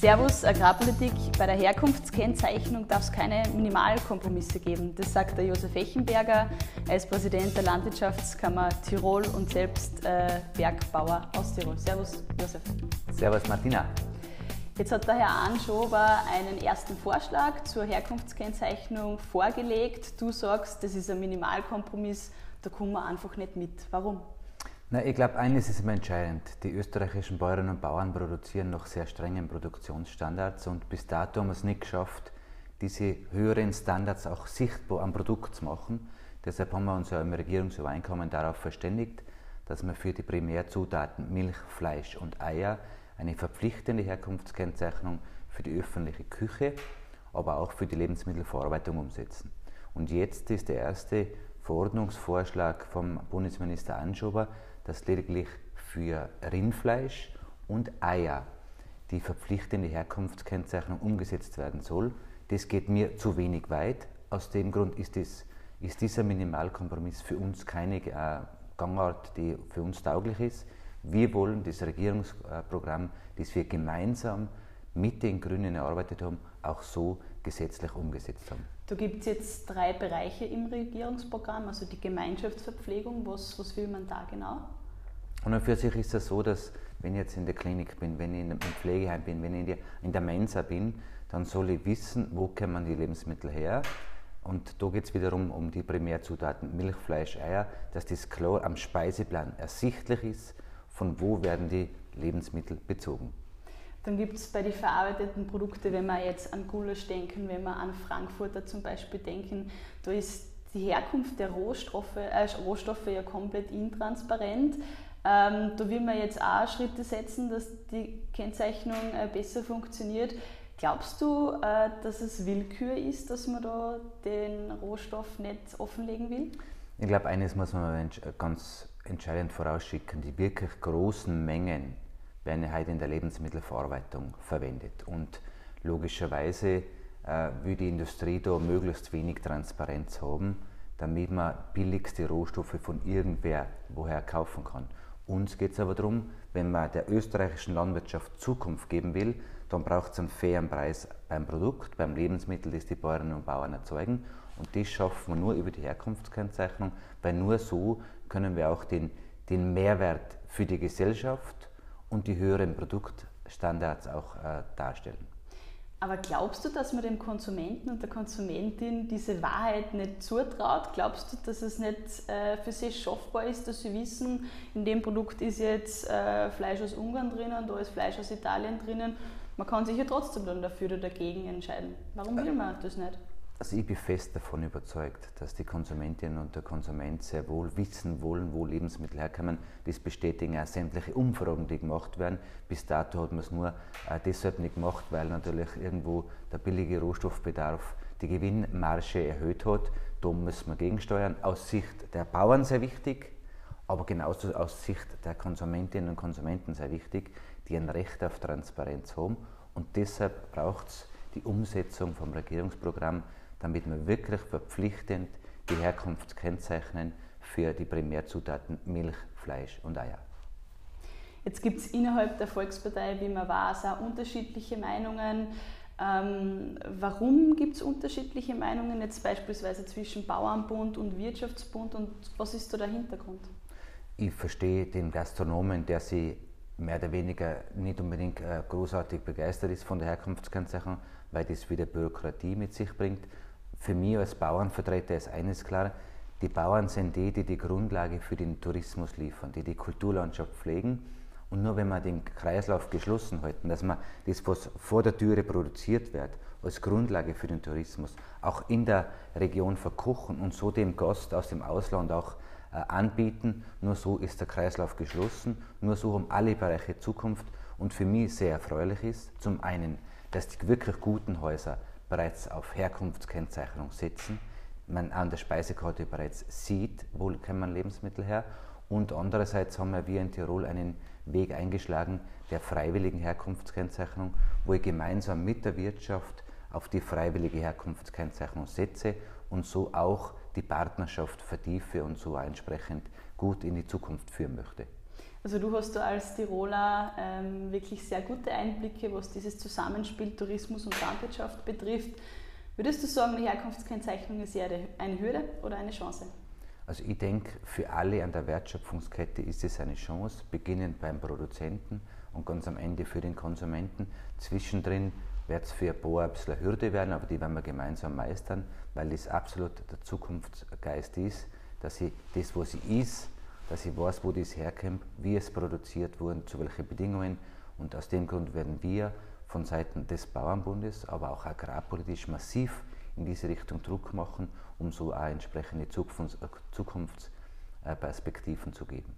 Servus Agrarpolitik. Bei der Herkunftskennzeichnung darf es keine Minimalkompromisse geben. Das sagt der Josef Echenberger. Er ist Präsident der Landwirtschaftskammer Tirol und selbst äh, Bergbauer aus Tirol. Servus Josef. Servus Martina. Jetzt hat der Herr Anschober einen ersten Vorschlag zur Herkunftskennzeichnung vorgelegt. Du sagst, das ist ein Minimalkompromiss, da kommen wir einfach nicht mit. Warum? Na, ich glaube, eines ist immer entscheidend. Die österreichischen Bäuerinnen und Bauern produzieren nach sehr strengen Produktionsstandards und bis dato haben wir es nicht geschafft, diese höheren Standards auch sichtbar am Produkt zu machen. Deshalb haben wir uns ja im Regierungsübereinkommen darauf verständigt, dass wir für die Primärzutaten Milch, Fleisch und Eier eine verpflichtende Herkunftskennzeichnung für die öffentliche Küche, aber auch für die Lebensmittelverarbeitung umsetzen. Und jetzt ist der erste Verordnungsvorschlag vom Bundesminister Anschober, dass lediglich für Rindfleisch und Eier die verpflichtende Herkunftskennzeichnung umgesetzt werden soll. Das geht mir zu wenig weit. Aus dem Grund ist, das, ist dieser Minimalkompromiss für uns keine äh, Gangart, die für uns tauglich ist. Wir wollen das Regierungsprogramm, das wir gemeinsam mit den Grünen erarbeitet haben, auch so gesetzlich umgesetzt haben. Da gibt es jetzt drei Bereiche im Regierungsprogramm, also die Gemeinschaftsverpflegung. Was, was will man da genau? Und für sich ist es so, dass wenn ich jetzt in der Klinik bin, wenn ich im Pflegeheim bin, wenn ich in der, in der Mensa bin, dann soll ich wissen, wo kommen die Lebensmittel her. Und da geht es wiederum um die Primärzutaten Milch, Fleisch, Eier, dass das klar am Speiseplan ersichtlich ist, von wo werden die Lebensmittel bezogen. Dann gibt es bei den verarbeiteten Produkten, wenn wir jetzt an Gulasch denken, wenn wir an Frankfurter zum Beispiel denken, da ist die Herkunft der Rohstoffe, äh, Rohstoffe ja komplett intransparent. Ähm, da will man jetzt auch Schritte setzen, dass die Kennzeichnung äh, besser funktioniert. Glaubst du, äh, dass es Willkür ist, dass man da den Rohstoff nicht offenlegen will? Ich glaube, eines muss man ganz entscheidend vorausschicken. Die wirklich großen Mengen werden heute in der Lebensmittelverarbeitung verwendet. Und logischerweise äh, will die Industrie da möglichst wenig Transparenz haben, damit man billigste Rohstoffe von irgendwer woher kaufen kann. Uns geht es aber darum, wenn man der österreichischen Landwirtschaft Zukunft geben will, dann braucht es einen fairen Preis beim Produkt, beim Lebensmittel, das die Bäuerinnen und Bauern erzeugen. Und das schaffen wir nur über die Herkunftskennzeichnung, weil nur so können wir auch den, den Mehrwert für die Gesellschaft und die höheren Produktstandards auch äh, darstellen. Aber glaubst du, dass man dem Konsumenten und der Konsumentin diese Wahrheit nicht zutraut? Glaubst du, dass es nicht äh, für sie schaffbar ist, dass sie wissen, in dem Produkt ist jetzt äh, Fleisch aus Ungarn drinnen, da ist Fleisch aus Italien drinnen? Man kann sich ja trotzdem dann dafür oder dagegen entscheiden. Warum will man das nicht? Also ich bin fest davon überzeugt, dass die Konsumentinnen und der Konsument sehr wohl wissen wollen, wo Lebensmittel herkommen. Das bestätigen auch sämtliche Umfragen, die gemacht werden. Bis dato hat man es nur äh, deshalb nicht gemacht, weil natürlich irgendwo der billige Rohstoffbedarf die Gewinnmarge erhöht hat. Da müssen wir gegensteuern. Aus Sicht der Bauern sehr wichtig, aber genauso aus Sicht der Konsumentinnen und Konsumenten sehr wichtig, die ein Recht auf Transparenz haben. Und deshalb braucht es die Umsetzung vom Regierungsprogramm damit wir wirklich verpflichtend die Herkunft kennzeichnen für die Primärzutaten Milch, Fleisch und Eier. Jetzt gibt es innerhalb der Volkspartei, wie man weiß, auch unterschiedliche Meinungen. Ähm, warum gibt es unterschiedliche Meinungen jetzt beispielsweise zwischen Bauernbund und Wirtschaftsbund und was ist da der Hintergrund? Ich verstehe den Gastronomen, der sie mehr oder weniger nicht unbedingt äh, großartig begeistert ist von der Herkunftskennzeichnung, weil das wieder Bürokratie mit sich bringt für mich als Bauernvertreter ist eines klar, die Bauern sind die, die die Grundlage für den Tourismus liefern, die die Kulturlandschaft pflegen. Und nur wenn wir den Kreislauf geschlossen halten, dass man das, was vor der Türe produziert wird, als Grundlage für den Tourismus auch in der Region verkochen und so dem Gast aus dem Ausland auch äh, anbieten, nur so ist der Kreislauf geschlossen, nur so haben alle Bereiche Zukunft. Und für mich sehr erfreulich ist, zum einen, dass die wirklich guten Häuser bereits auf Herkunftskennzeichnung setzen, man an der Speisekarte bereits sieht, wo kommen Lebensmittel her. Und andererseits haben wir in Tirol einen Weg eingeschlagen der freiwilligen Herkunftskennzeichnung, wo ich gemeinsam mit der Wirtschaft auf die freiwillige Herkunftskennzeichnung setze und so auch die Partnerschaft vertiefe und so entsprechend gut in die Zukunft führen möchte. Also du hast da als Tiroler ähm, wirklich sehr gute Einblicke, was dieses Zusammenspiel Tourismus und Landwirtschaft betrifft. Würdest du sagen, die Herkunftskennzeichnung ist eher eine Hürde oder eine Chance? Also ich denke, für alle an der Wertschöpfungskette ist es eine Chance, beginnend beim Produzenten und ganz am Ende für den Konsumenten. Zwischendrin wird es für bisschen eine Hürde werden, aber die werden wir gemeinsam meistern, weil es absolut der Zukunftsgeist ist, dass ich das, was ich ist, dass ich weiß, wo das herkommt, wie es produziert wurde, zu welchen Bedingungen. Und aus dem Grund werden wir von Seiten des Bauernbundes, aber auch agrarpolitisch massiv in diese Richtung Druck machen, um so auch entsprechende Zukunftsperspektiven zu geben.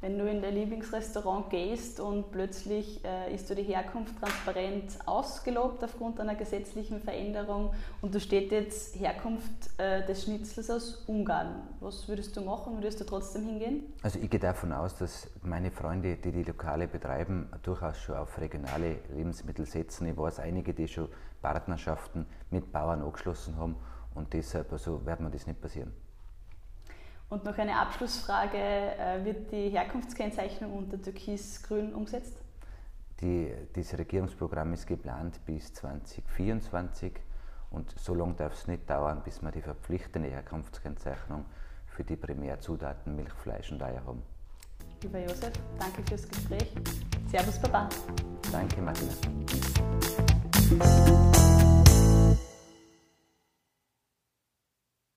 Wenn du in dein Lieblingsrestaurant gehst und plötzlich äh, ist du die Herkunft transparent ausgelobt aufgrund einer gesetzlichen Veränderung und da steht jetzt Herkunft äh, des Schnitzels aus Ungarn, was würdest du machen? Würdest du trotzdem hingehen? Also ich gehe davon aus, dass meine Freunde, die die Lokale betreiben, durchaus schon auf regionale Lebensmittel setzen. Ich weiß einige, die schon Partnerschaften mit Bauern angeschlossen haben und deshalb also wird mir das nicht passieren. Und noch eine Abschlussfrage, äh, wird die Herkunftskennzeichnung unter Türkis-Grün umgesetzt? Die, dieses Regierungsprogramm ist geplant bis 2024 und so lange darf es nicht dauern, bis wir die verpflichtende Herkunftskennzeichnung für die Primärzutaten Milch, Fleisch und Eier haben. Lieber Josef, danke fürs Gespräch. Servus, Baba. Danke, Martina.